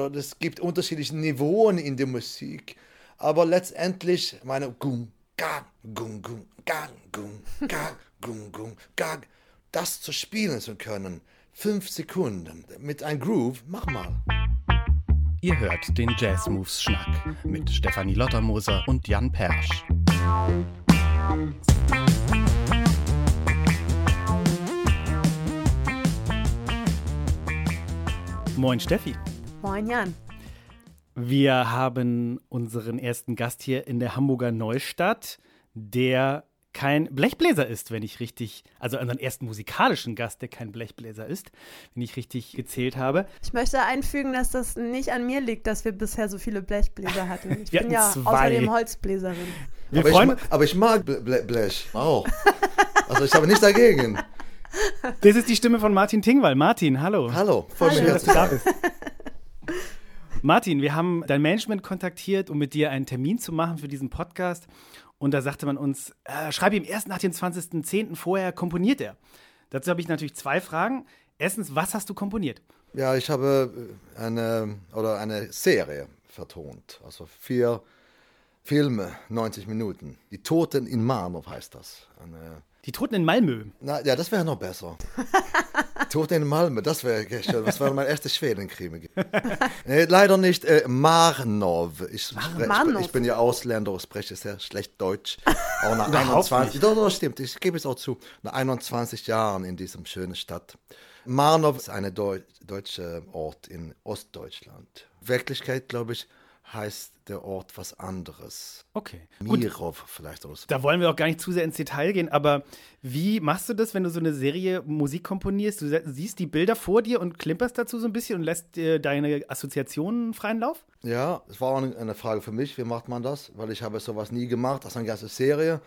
oder es gibt unterschiedliche Niveauen in der Musik. Aber letztendlich, meine Gung, Gang, Gung, Gung, Gang, Gung, Gang, Gung, Gung, Gang, das zu spielen zu können, fünf Sekunden mit einem Groove, mach mal. Ihr hört den Jazz Moves Schnack mit Stefanie Lottermoser und Jan Persch. Moin Steffi. Moin Jan. Wir haben unseren ersten Gast hier in der Hamburger Neustadt, der kein Blechbläser ist, wenn ich richtig, also unseren ersten musikalischen Gast, der kein Blechbläser ist, wenn ich richtig gezählt habe. Ich möchte einfügen, dass das nicht an mir liegt, dass wir bisher so viele Blechbläser hatten. Ich Wir bin hatten ja zwei. außerdem Holzbläserin. Wir aber, ich, freuen ma- aber ich mag Ble- Ble- Blech auch. Also ich habe nichts dagegen. Das ist die Stimme von Martin Tingwall. Martin, hallo. Hallo, voll Hallo. Schön, dass du da bist. Martin, wir haben dein Management kontaktiert, um mit dir einen Termin zu machen für diesen Podcast. Und da sagte man uns, äh, schreib ihm erst nach dem 20.10. vorher komponiert er. Dazu habe ich natürlich zwei Fragen. Erstens, was hast du komponiert? Ja, ich habe äh, eine oder eine Serie vertont. Also vier Filme, 90 Minuten. Die Toten in Marnow heißt das. Eine, Die Toten in Malmö. na, ja, das wäre noch besser. Toten in Malmö, das wäre schön. Das wäre mein erstes Schwedenkrimi. nee, leider nicht äh, Marnow. Ich, Marnow. ich bin ja Ausländer, ich spreche sehr schlecht Deutsch. Auch nach Überhaupt 21, doch, doch, stimmt, ich gebe es auch zu. Nach 21 Jahren in diesem schönen Stadt. Marnow ist ein Deu deutscher Ort in Ostdeutschland. Wirklichkeit, glaube ich, heißt der Ort was anderes. Okay. Mirov vielleicht oder so. da wollen wir auch gar nicht zu sehr ins Detail gehen, aber wie machst du das, wenn du so eine Serie Musik komponierst? Du siehst die Bilder vor dir und klimperst dazu so ein bisschen und lässt dir deine Assoziationen freien Lauf? Ja, es war auch eine Frage für mich, wie macht man das? Weil ich habe sowas nie gemacht, das ist eine ganze Serie.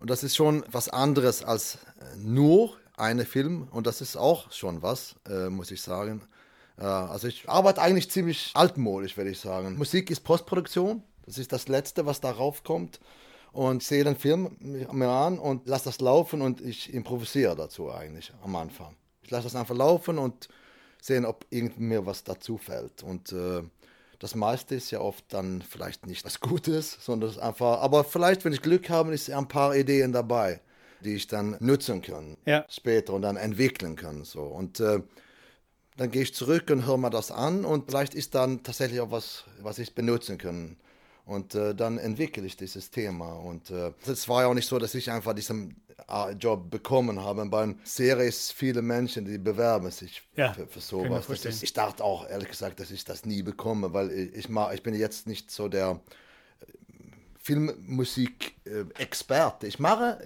Und das ist schon was anderes als äh, nur eine Film. Und das ist auch schon was, äh, muss ich sagen. Äh, also ich arbeite eigentlich ziemlich altmodisch, würde ich sagen. Musik ist Postproduktion. Das ist das Letzte, was darauf kommt. Und ich sehe den Film mir an und lasse das laufen und ich improvisiere dazu eigentlich am Anfang. Ich lasse das einfach laufen und sehen, ob irgend mir was dazu fällt. Und äh, das meiste ist ja oft dann vielleicht nicht was Gutes, sondern es einfach, aber vielleicht, wenn ich Glück habe, ist ein paar Ideen dabei, die ich dann nutzen kann Ja. später und dann entwickeln kann. So. Und äh, dann gehe ich zurück und höre mir das an und vielleicht ist dann tatsächlich auch was, was ich benutzen kann. Und äh, dann entwickle ich dieses Thema. Und äh, es war ja auch nicht so, dass ich einfach diesen äh, Job bekommen habe. Beim Serie ist viele Menschen, die bewerben sich Ja, für, für sowas. Ist, ich dachte auch, ehrlich gesagt, dass ich das nie bekomme, weil ich, ich, mag, ich bin jetzt nicht so der Filmmusik-Experte. Ich mache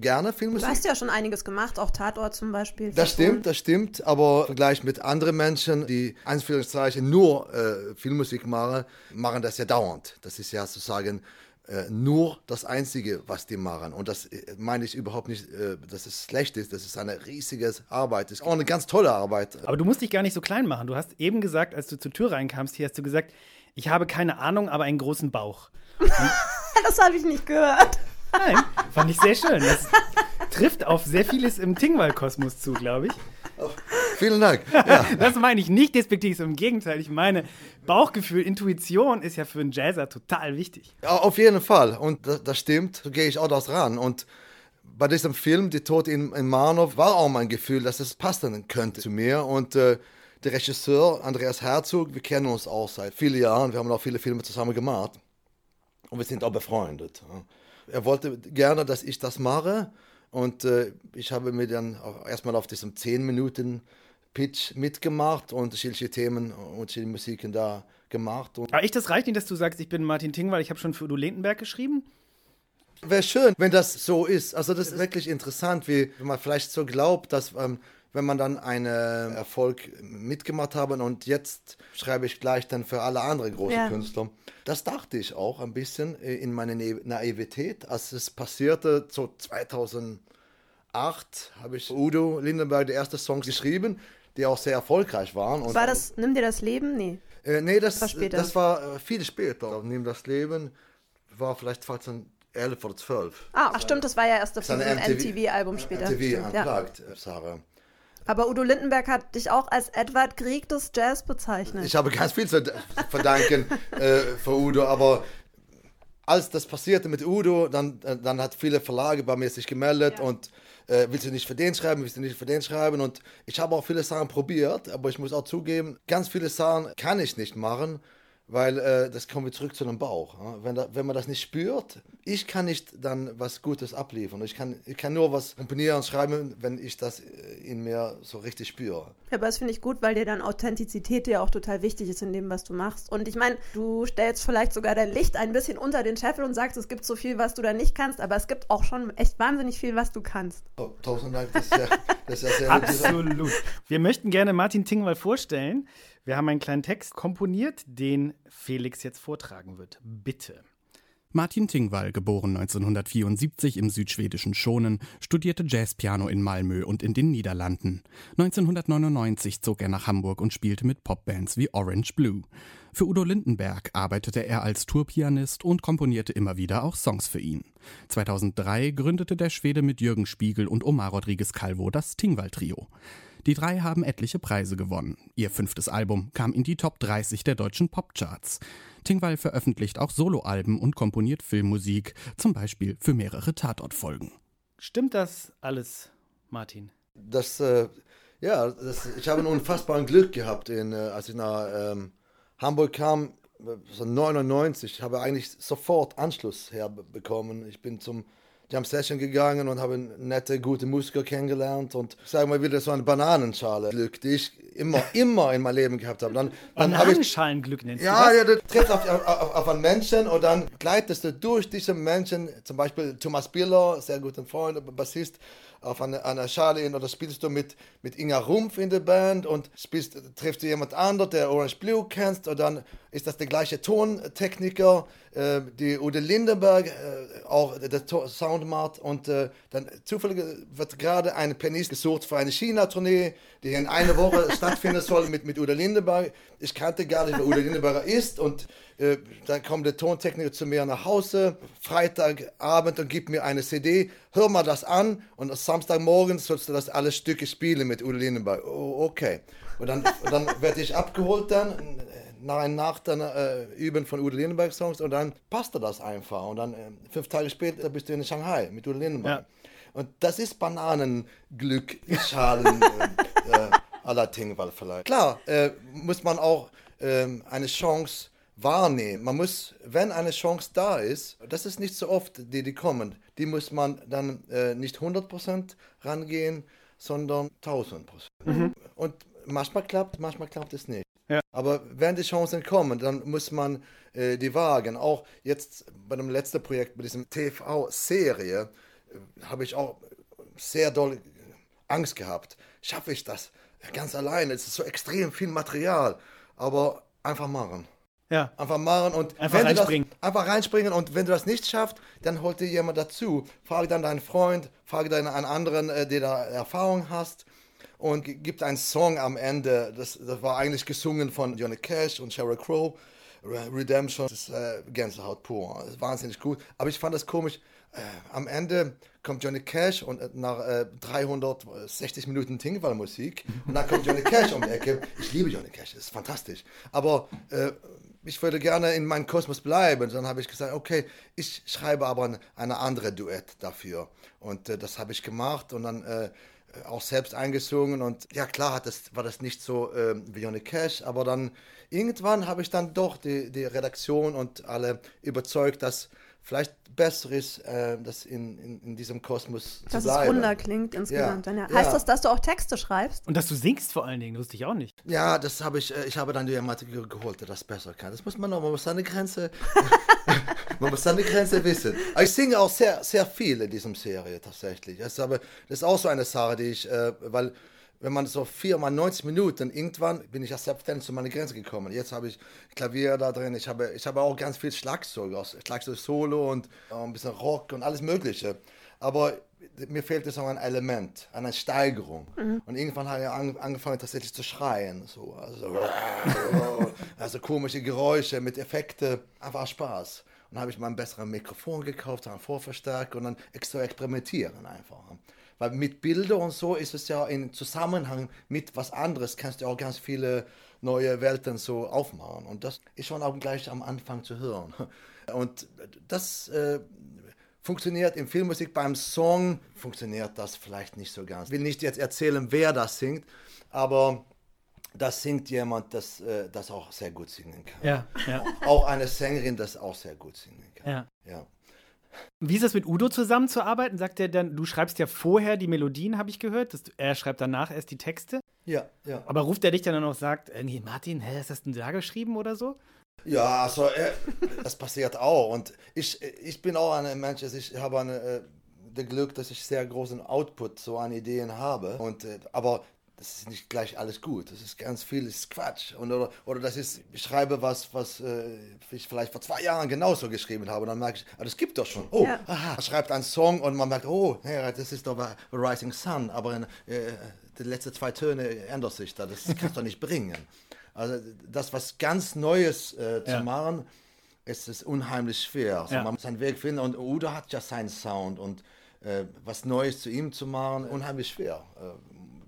gerne Du Filmmusik. hast ja schon einiges gemacht, auch Tatort zum Beispiel. Das stimmt, das stimmt, aber im Vergleich mit anderen Menschen, die Anführungszeichen nur äh, Filmmusik machen, machen das ja dauernd. Das ist ja sozusagen äh, nur das Einzige, was die machen. Und das äh, meine ich überhaupt nicht, äh, dass es schlecht ist. Das ist eine riesige Arbeit. Das ist auch eine ganz tolle Arbeit. Aber du musst dich gar nicht so klein machen. Du hast eben gesagt, als du zur Tür reinkamst, hier hast du gesagt, ich habe keine Ahnung, aber einen großen Bauch. Das habe ich nicht gehört. Nein, fand ich sehr schön. Das trifft auf sehr vieles im Tingwall-Kosmos zu, glaube ich. Vielen Dank. Ja. Das meine ich nicht despektiv, im Gegenteil. Ich meine, Bauchgefühl, Intuition ist ja für einen Jazzer total wichtig. Ja, Auf jeden Fall. Und das, das stimmt, so gehe ich auch das ran. Und bei diesem Film, Die Tod in, in Marnow, war auch mein Gefühl, dass es passen könnte zu mir. Und äh, der Regisseur, Andreas Herzog, wir kennen uns auch seit vielen Jahren. Wir haben auch viele Filme zusammen gemacht. Und wir sind auch befreundet. ja. Er wollte gerne, dass ich das mache. Und äh, ich habe mir dann auch erstmal auf diesem 10 Minuten Pitch mitgemacht und unterschiedliche Themen und unterschiedliche Musiken da gemacht. Und Aber echt, das reicht nicht, dass du sagst, ich bin Martin Tingwall, ich habe schon für Udo Lindenberg geschrieben. Wäre schön, wenn das so ist. Also das ist wirklich interessant, wie man vielleicht so glaubt, dass ähm, wenn man dann einen Erfolg mitgemacht haben und jetzt schreibe ich gleich dann für alle anderen großen Ja. Künstler. Das dachte ich auch ein bisschen äh, in meiner Na- Naivität, als es passierte, so 2008 habe ich Udo Lindenberg die ersten Songs geschrieben, die auch sehr erfolgreich waren. Und War das Nimm dir das Leben? Nee. äh, nee, das, war später. das war äh, viel später. Nimm das Leben war vielleicht 2011 oder 12. Ah, ach stimmt, das war ja erst auf eine diesem MTV MTV-Album später. MTV Stimmt, ja. Äh, Sarah. Aber Udo Lindenberg hat dich auch als Edward Grieg des Jazz bezeichnet. Ich habe ganz viel zu verdanken äh, für Udo, aber als das passierte mit Udo, dann, äh, dann hat viele Verlage bei mir sich gemeldet ja. und äh, willst du nicht für den schreiben, willst du nicht für den schreiben und ich habe auch viele Sachen probiert, aber ich muss auch zugeben, ganz viele Sachen kann ich nicht machen weil äh, das kommen wir zurück zu dem Bauch. Ja? Wenn, da, wenn man das nicht spürt, ich kann nicht dann was Gutes abliefern. Ich kann, ich kann nur was komponieren und schreiben, wenn ich das äh, in mir so richtig spüre. Ja, aber das finde ich gut, weil dir dann Authentizität ja auch total wichtig ist in dem, was du machst. Und ich meine, du stellst vielleicht sogar dein Licht ein bisschen unter den Scheffel und sagst, es gibt so viel, was du da nicht kannst, aber es gibt auch schon echt wahnsinnig viel, was du kannst. Oh, tausend Dank, das ist ja, das ist ja sehr Absolut. Wir möchten gerne Martin Tingwall vorstellen. Wir haben einen kleinen Text komponiert, den Felix jetzt vortragen wird. Bitte. Martin Tingwall, geboren 1974 im südschwedischen Schonen, studierte Jazzpiano in Malmö und in den Niederlanden. 1999 zog er nach Hamburg und spielte mit Popbands wie Orange Blue. Für Udo Lindenberg arbeitete er als Tourpianist und komponierte immer wieder auch Songs für ihn. 2003 gründete der Schwede mit Jürgen Spiegel und Omar Rodriguez Calvo das Tingwall Trio. Die drei haben etliche Preise gewonnen. Ihr fünftes Album kam in die Top 30 der deutschen Popcharts. Tingwall veröffentlicht auch Soloalben und komponiert Filmmusik, zum Beispiel für mehrere Tatortfolgen. Stimmt das alles, Martin? Das, äh, ja, das, ich habe ein unfassbares Glück gehabt, in, äh, als ich nach ähm, Hamburg kam, so 99, ich habe eigentlich sofort Anschluss herbekommen. Ich bin zum Jam Session gegangen und habe nette, gute Musiker kennengelernt und sag mal wieder so eine Bananenschale Glück, die ich immer, immer in meinem Leben gehabt habe. Dann, dann Bananenschalenglück nennst du Ja, das? ja, du triffst auf, auf, auf, einen Menschen und dann gleitest du durch diese Menschen, zum Beispiel Thomas Biller, sehr guter Freund, Bassist, auf einer, einer Schale in, oder spielst du mit, mit Inga Rumpf in der Band und spielst, triffst du jemand anderen, der Orange Blue kennst und dann ist das der gleiche Tontechniker, äh, die Ude Lindenberg, äh, auch der Sound macht und äh, dann zufällig wird gerade ein Pianist gesucht für eine China-Tournee, die in einer Woche stattfinden soll mit, mit Ude Lindenberg. Ich kannte gar nicht, wer Ude Lindenberg ist und äh, dann kommt der Tontechniker zu mir nach Hause, Freitagabend und gibt mir eine CD, hör mal das an und Samstagmorgen sollst du das alle Stücke spielen mit Udo Lindenberg. Oh, okay. Und dann, und dann werde ich abgeholt dann, nach einer Nacht dann äh, üben von Udo Lindenberg Songs und dann passte das einfach. Und dann äh, fünf Tage später bist du in Shanghai mit Udo Lindenberg. Ja. Und das ist Bananenglück, Schalen äh, äh, aller Tingwall vielleicht. Klar, äh, muss man auch ähm, eine Chance wahrnehmen. Man muss, wenn eine Chance da ist, das ist nicht so oft, die, die kommen, die muss man dann äh, nicht 100% rangehen, sondern 1000%. Mhm. Und manchmal klappt, manchmal klappt es nicht. Ja. Aber wenn die Chancen kommen, dann muss man äh, die wagen. Auch jetzt bei dem letzten Projekt, bei diesem TV-Serie, äh, habe ich auch sehr doll Angst gehabt. Schaffe ich das ganz alleine? Es ist so extrem viel Material. Aber einfach machen. Ja. Einfach machen und einfach reinspringen. Das, einfach reinspringen und wenn du das nicht schaffst, dann holt dir jemand dazu. Frage dann deinen Freund, frage dann einen anderen, äh, der da Erfahrung hast und gibt einen Song am Ende. Das, das war eigentlich gesungen von Johnny Cash und Sheryl Crow. Redemption, das ist äh, Gänsehaut pur. Das ist wahnsinnig gut. Aber ich fand das komisch. Äh, am Ende kommt Johnny Cash und äh, nach äh, 360 Minuten Tingwall-Musik und dann kommt Johnny Cash um die Ecke. Ich liebe Johnny Cash, das ist fantastisch. Aber äh, ich würde gerne in meinem Kosmos bleiben. Dann habe ich gesagt, okay, ich schreibe aber eine andere Duett dafür. Und äh, das habe ich gemacht und dann äh, auch selbst eingesungen. Und ja, klar hat das, war das nicht so äh, wie Johnny Cash, aber dann irgendwann habe ich dann doch die, die Redaktion und alle überzeugt, dass vielleicht besser ist, äh, das in, in, in, diesem Kosmos dass zu bleiben. Dass es runder klingt insgesamt. Ja. Ja. Heißt ja. das, dass du auch Texte schreibst? Und dass du singst vor allen Dingen, wusste ich auch nicht. Ja, das habe ich, äh, ich habe dann jemanden geholt, der das besser kann. Das muss man noch, man muss seine Grenze, man muss seine Grenze wissen. Aber ich singe auch sehr, sehr viel in diesem Serie tatsächlich. Das ist, aber, das ist auch so eine Sache, die ich, äh, weil wenn man so viermal 90 Minuten, irgendwann bin ich ja selbstständig zu meiner Grenze gekommen. Jetzt habe ich Klavier da drin, ich habe, ich habe auch ganz viel Schlagzeug, Schlagzeug Solo und ein bisschen Rock und alles Mögliche. Aber mir fehlt so ein Element, eine Steigerung. Mhm. Und irgendwann habe ich angefangen tatsächlich zu schreien. So, also, also komische Geräusche mit Effekten, einfach Spaß. Und dann habe ich mal ein besseres Mikrofon gekauft, einen Vorverstärker und dann extra experimentieren einfach. Weil mit Bilder und so ist es ja in Zusammenhang mit was anderes, kannst du auch ganz viele neue Welten so aufmachen. Und das ist schon auch gleich am Anfang zu hören. Und das äh, funktioniert in Filmmusik. Beim Song funktioniert das vielleicht nicht so ganz. Ich will nicht jetzt erzählen, wer das singt, aber das singt jemand, das, äh, das auch sehr gut singen kann. Ja, ja. Auch eine Sängerin, das auch sehr gut singen kann. Ja. ja. Wie ist es mit Udo zusammenzuarbeiten? Sagt er dann, du schreibst ja vorher die Melodien, habe ich gehört. Das, er schreibt danach erst die Texte. Ja, ja. Aber ruft er dich dann auch sagt, nee, Martin, hä, hast du das denn da geschrieben oder so? Ja, also äh, das passiert auch. Und ich, ich bin auch ein Mensch, also ich habe eine, äh, das Glück, dass ich sehr großen Output so an Ideen habe. Und, äh, aber das ist nicht gleich alles gut. Das ist ganz viel ist Quatsch. Und, oder, oder das ist, ich schreibe was, was äh, ich vielleicht vor zwei Jahren genauso geschrieben habe. Und dann merke ich, ah, das gibt doch schon. Oh, Ja. aha, er schreibt einen Song und man merkt, oh, ja, das ist doch bei Rising Sun. Aber in, äh, die letzten zwei Töne ändern sich da. Das kannst du nicht bringen. Also das, was ganz Neues äh, zu Ja. machen, ist es unheimlich schwer. Also Ja. Man muss seinen Weg finden und Udo hat ja seinen Sound und äh, was Neues zu ihm zu machen, unheimlich schwer.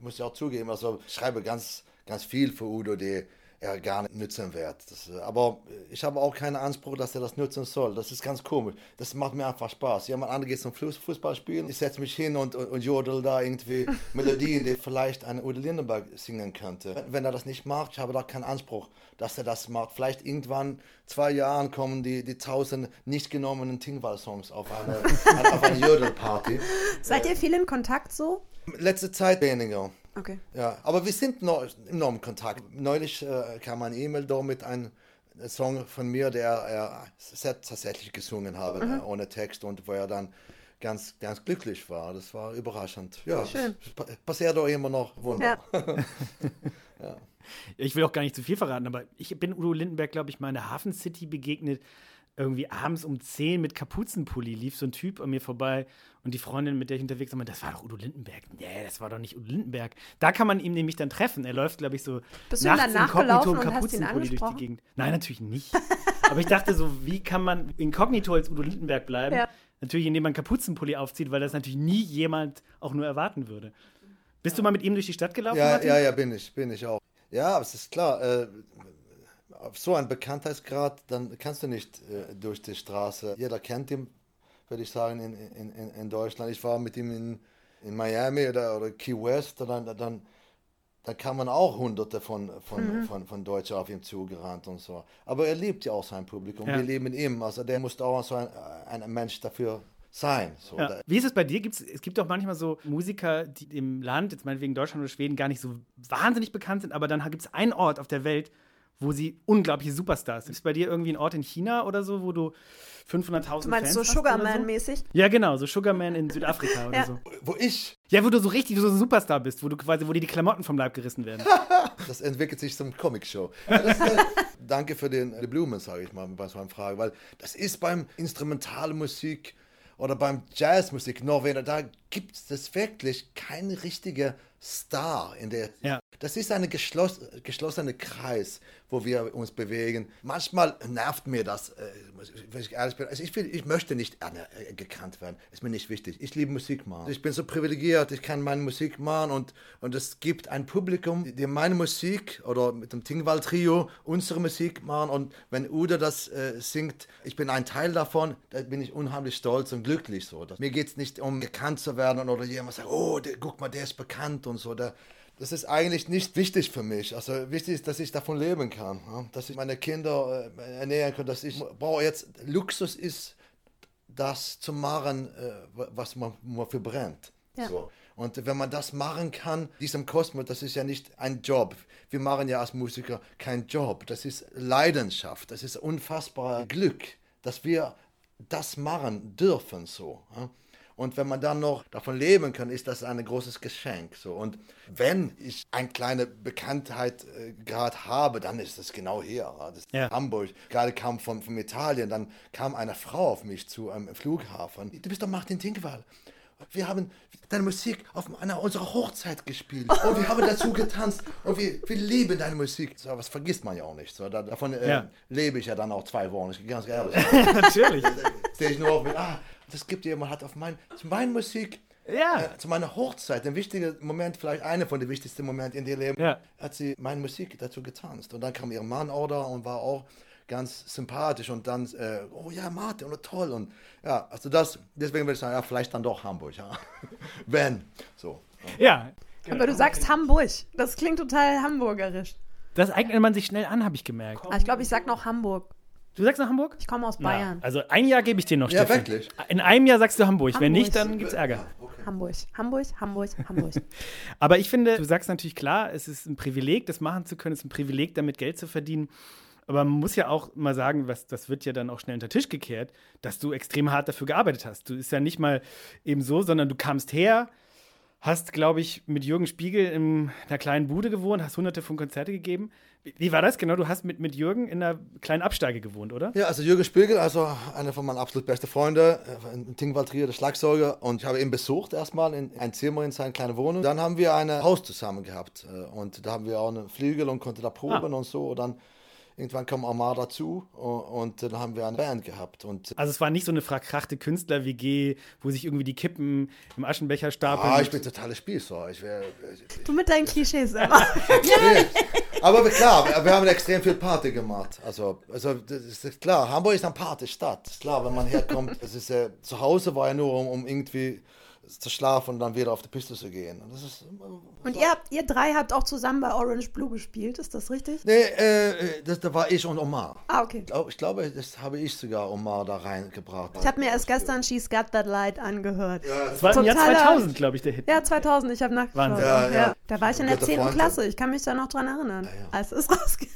Äh, muss ich auch zugeben, also ich schreibe ganz, ganz viel für Udo, die er gar nicht nützen wird. Das, äh, aber ich habe auch keinen Anspruch, dass er das nutzen soll. Das ist ganz komisch. Das macht mir einfach Spaß. Jemand anderes geht zum Fuß- Fußball spielen, ich setze mich hin und, und, und jodel da irgendwie Melodien, die vielleicht ein Udo Lindenberg singen könnte. Wenn- Wenn er das nicht macht, ich habe da keinen Anspruch, dass er das macht. Vielleicht irgendwann, zwei Jahren, kommen die, die tausend nicht genommenen Tingwall-Songs auf eine, auf eine Jodelparty. Seid ihr viel in Kontakt so? Letzte Zeit weniger. Okay. Ja, aber wir sind noch im im Kontakt. Neulich äh, kam eine E-Mail da mit einem Song von mir, der er selbst tatsächlich gesungen habe, äh, ohne Text und wo er dann ganz, ganz glücklich war. Das war überraschend. Ja, Schön. passiert doch immer noch Wunder. Ja. Ich will auch gar nicht zu viel verraten, aber ich bin Udo Lindenberg, glaube ich, mal in der Hafen City begegnet. Irgendwie abends um 10 mit Kapuzenpulli lief so ein Typ an mir vorbei und die Freundin, mit der ich unterwegs war, meinte, das war doch Udo Lindenberg. Nee, das war doch nicht Udo Lindenberg. Da kann man ihn nämlich dann treffen. Er läuft, glaube ich, so Bist nachts im und hast ihn Kapuzenpulli durch die? Gegend. Nein, natürlich nicht. Aber ich dachte so, wie kann man inkognito als Udo Lindenberg bleiben? Ja. Natürlich, indem man Kapuzenpulli aufzieht, weil das natürlich nie jemand auch nur erwarten würde. Bist du mal mit ihm durch die Stadt gelaufen, Ja, Martin? ja, ja, bin ich, bin ich auch. Ja, es ist klar, äh, so einen Bekanntheitsgrad, dann kannst du nicht äh, durch die Straße. Jeder kennt ihn, würde ich sagen, in, in, in, in Deutschland. Ich war mit ihm in, in Miami oder, oder Key West, dann, dann, dann kamen auch hunderte von, von, von, von Deutschen auf ihn zugerannt und so. Aber er liebt ja auch sein Publikum, Ja. wir lieben ihn. Also der muss auch so ein, ein Mensch dafür sein. So. Ja. Wie ist es bei dir? Gibt's, es gibt doch manchmal so Musiker, die im Land, jetzt meinetwegen Deutschland oder Schweden, gar nicht so wahnsinnig bekannt sind, aber dann gibt es einen Ort auf der Welt, wo sie unglaubliche Superstars sind. Ist bei dir irgendwie ein Ort in China oder so, wo du 500.000 Du meinst Fans so Sugarman-mäßig? So? Ja, genau, so Sugarman in Südafrika oder Ja. so. Wo ich Ja, wo du so richtig so ein Superstar bist, wo du quasi, wo dir die Klamotten vom Leib gerissen werden. Das entwickelt sich zum Comic-Show. Äh, danke für den, die Blumen, sage ich mal, bei so einer Frage, weil das ist beim Instrumentalmusik oder beim Jazzmusik noch weniger, da gibt es wirklich keinen richtigen Star in der. Ja. Das ist ein geschloss, geschlossener Kreis, wo wir uns bewegen. Manchmal nervt mir das, äh, wenn ich ehrlich bin. Also ich, will, ich möchte nicht äh, gekannt werden. Ist mir nicht wichtig. Ich liebe Musik machen. Ich bin so privilegiert, ich kann meine Musik machen und, und es gibt ein Publikum, die meine Musik oder mit dem Tingwall-Trio unsere Musik machen. Und wenn Uda das äh, singt, ich bin ein Teil davon, da bin ich unheimlich stolz und glücklich. So. Das, mir geht es nicht um gekannt zu werden oder jemand sagt, oh, der, guck mal, der ist bekannt und so. Der, das ist eigentlich nicht wichtig für mich. Also wichtig ist, dass ich davon leben kann, ja? dass ich meine Kinder äh, ernähren kann, dass ich brauche jetzt Luxus ist, das zu machen, äh, was man, man verbrennt. Ja. So. Und wenn man das machen kann, diesem Kosmos, das ist ja nicht ein Job. Wir machen ja als Musiker keinen Job. Das ist Leidenschaft. Das ist unfassbarer Glück, dass wir das machen dürfen so. ja. Und wenn man dann noch davon leben kann, ist das ein großes Geschenk. So. Und wenn ich eine kleine Bekanntheit äh, gerade habe, dann ist das genau hier. Das Ja. Hamburg. Gerade kam von, von Italien, dann kam eine Frau auf mich zu am Flughafen. Du bist doch Martin Tinkwall. Wir haben deine Musik auf einer unserer Hochzeit gespielt und wir haben dazu getanzt und wir, wir lieben deine Musik. So, was vergisst man ja auch nicht. So, da, davon äh, Ja. lebe ich ja dann auch zwei Wochen, ich ganz ehrlich. Natürlich. Stehe ich nur auf mit, ah, das gibt jemand, hat auf mein, meine Musik Ja. Äh, zu meiner Hochzeit, ein wichtiger Moment, vielleicht einer von den wichtigsten Momenten in ihr Leben, Ja. hat sie meine Musik dazu getanzt. Und dann kam ihr Mann auch da und war auch ganz sympathisch und dann, äh, oh ja, Martin, und toll. Und ja, also das, deswegen würde ich sagen, ja, vielleicht dann doch Hamburg, ja. Wenn, so. Ja. Aber du sagst Hamburg. Das klingt total hamburgerisch. Das eignet man sich schnell an, habe ich gemerkt. Aber ich glaube, ich sag noch Hamburg. Du sagst nach Hamburg? Ich komme aus Na, Bayern. also ein Jahr gebe ich dir noch, Ja, Stefan. wirklich? In einem Jahr sagst du Hamburg. Wenn Hamburg. nicht, dann gibt's Ärger. Hamburg, Hamburg, Hamburg, Hamburg. Aber ich finde, du sagst natürlich klar, es ist ein Privileg, das machen zu können, es ist ein Privileg, damit Geld zu verdienen. Aber man muss ja auch mal sagen, was, das wird ja dann auch schnell unter den Tisch gekehrt, dass du extrem hart dafür gearbeitet hast. Du ist ja nicht mal eben so, sondern du kamst her, hast, glaube ich, mit Jürgen Spiegel in einer kleinen Bude gewohnt, hast hunderte von Konzerte gegeben. Wie, war das genau? Du hast mit, mit Jürgen in einer kleinen Absteige gewohnt, oder? Ja, also Jürgen Spiegel, also einer von meinen absolut besten Freunden, äh, in Tingwald Trier, der Schlagzeuger. Und ich habe ihn besucht erstmal in ein Zimmer in seiner kleinen Wohnung. Dann haben wir ein Haus zusammen gehabt. äh, Und da haben wir auch einen Flügel und konnten da proben und so. Und dann irgendwann kam Amar dazu und, dann haben wir eine Band gehabt. Und Also es war nicht so eine verkrachte Künstler-WG, wo sich irgendwie die Kippen im Aschenbecher stapeln. ah, ich bin totaler Spießer. Ich wär, Du mit deinen Klischees. Nee. Aber klar, wir, haben extrem viel Party gemacht. Also, also das ist klar, Hamburg ist eine Partystadt. Klar, wenn man herkommt, es ist äh, zu Hause war ja nur, um, um irgendwie zu schlafen und dann wieder auf die Piste zu gehen. Und das ist, Und ihr, habt, ihr drei habt auch zusammen bei Orange Blue gespielt, ist das richtig? nee, äh, das, da war ich und Omar. Ah, okay. Ich glaub- Ich glaube, das habe ich sogar Omar da reingebracht. Ich habe mir erst gestern She's Got That Light angehört. Das war im Jahr Totaler- 2000, glaube ich, der Hit. Ja, 2000, ich habe nachgeschaut. Wahnsinn. Ja, ja. Da war ich in der Guter 10. Freund. Klasse, ich kann mich da noch dran erinnern, ja. als es rauskam.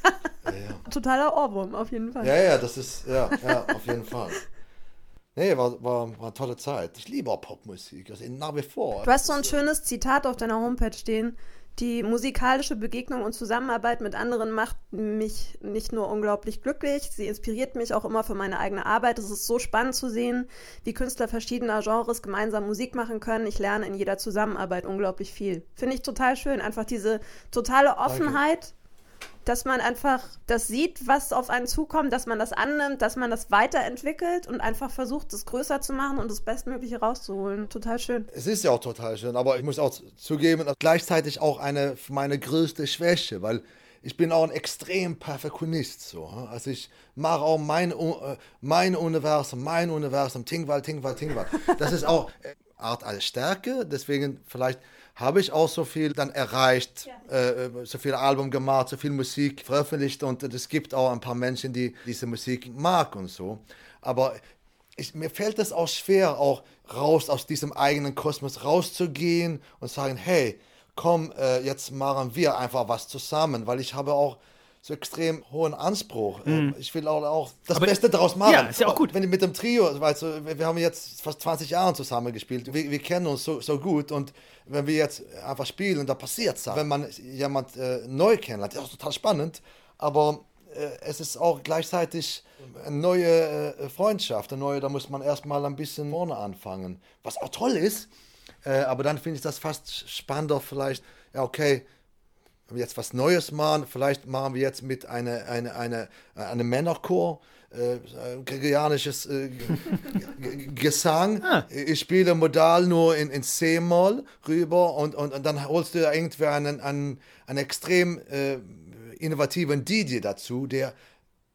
ja. Totaler Ohrwurm, auf jeden Fall. Ja, ja, das ist, ja, ja, auf jeden Fall. Nee, war, war, war eine tolle Zeit. Ich liebe auch Popmusik, also nach wie vor. Du hast so ein schönes Zitat auf deiner Homepage stehen. Die musikalische Begegnung und Zusammenarbeit mit anderen macht mich nicht nur unglaublich glücklich, sie inspiriert mich auch immer für meine eigene Arbeit. Es ist so spannend zu sehen, wie Künstler verschiedener Genres gemeinsam Musik machen können. Ich lerne in jeder Zusammenarbeit unglaublich viel. Finde ich total schön. Einfach diese totale Offenheit, dass man einfach das sieht, was auf einen zukommt, dass man das annimmt, dass man das weiterentwickelt und einfach versucht, das größer zu machen und das Bestmögliche rauszuholen. Total schön. Es ist ja auch total schön, aber ich muss auch zugeben, gleichzeitig auch eine meine größte Schwäche, weil ich bin auch ein extrem Perfektionist. So. Also ich mache auch mein, äh, mein Universum, mein Universum, Tingwald, Tingwald, Tingwald. Das ist auch äh, Art als Stärke, deswegen vielleicht habe ich auch so viel dann erreicht, äh, so viel Album gemacht, so viel Musik veröffentlicht und es gibt auch ein paar Menschen, die diese Musik mag und so. Aber ich, mir fällt es auch schwer, auch raus aus diesem eigenen Kosmos rauszugehen und sagen, hey, komm, äh, jetzt machen wir einfach was zusammen, weil ich habe auch so extrem hohen Anspruch. Ähm, Ich will auch, auch das Aber- Beste daraus machen. Ja, ist ja auch gut. Wenn ich mit dem Trio, weißt du, wir haben jetzt fast 20 Jahre zusammen gespielt. Wir, wir kennen uns so, so gut und wenn wir jetzt einfach spielen, da passiert Sachen. Wenn man jemand äh, neu kennenlernt, ist auch total spannend, aber äh, es ist auch gleichzeitig eine neue äh, Freundschaft, eine neue, da muss man erstmal ein bisschen vorne anfangen, was auch toll ist, äh, aber dann finde ich das fast spannender vielleicht, ja okay, wenn wir jetzt was Neues machen, vielleicht machen wir jetzt mit einer eine, eine, eine Männerchor, äh, ein gregorianisches äh, Gesang. Ich spiele modal nur in, in C-Moll rüber und, und, und dann holst du irgendwie einen, einen, einen extrem äh, innovativen DJ dazu, der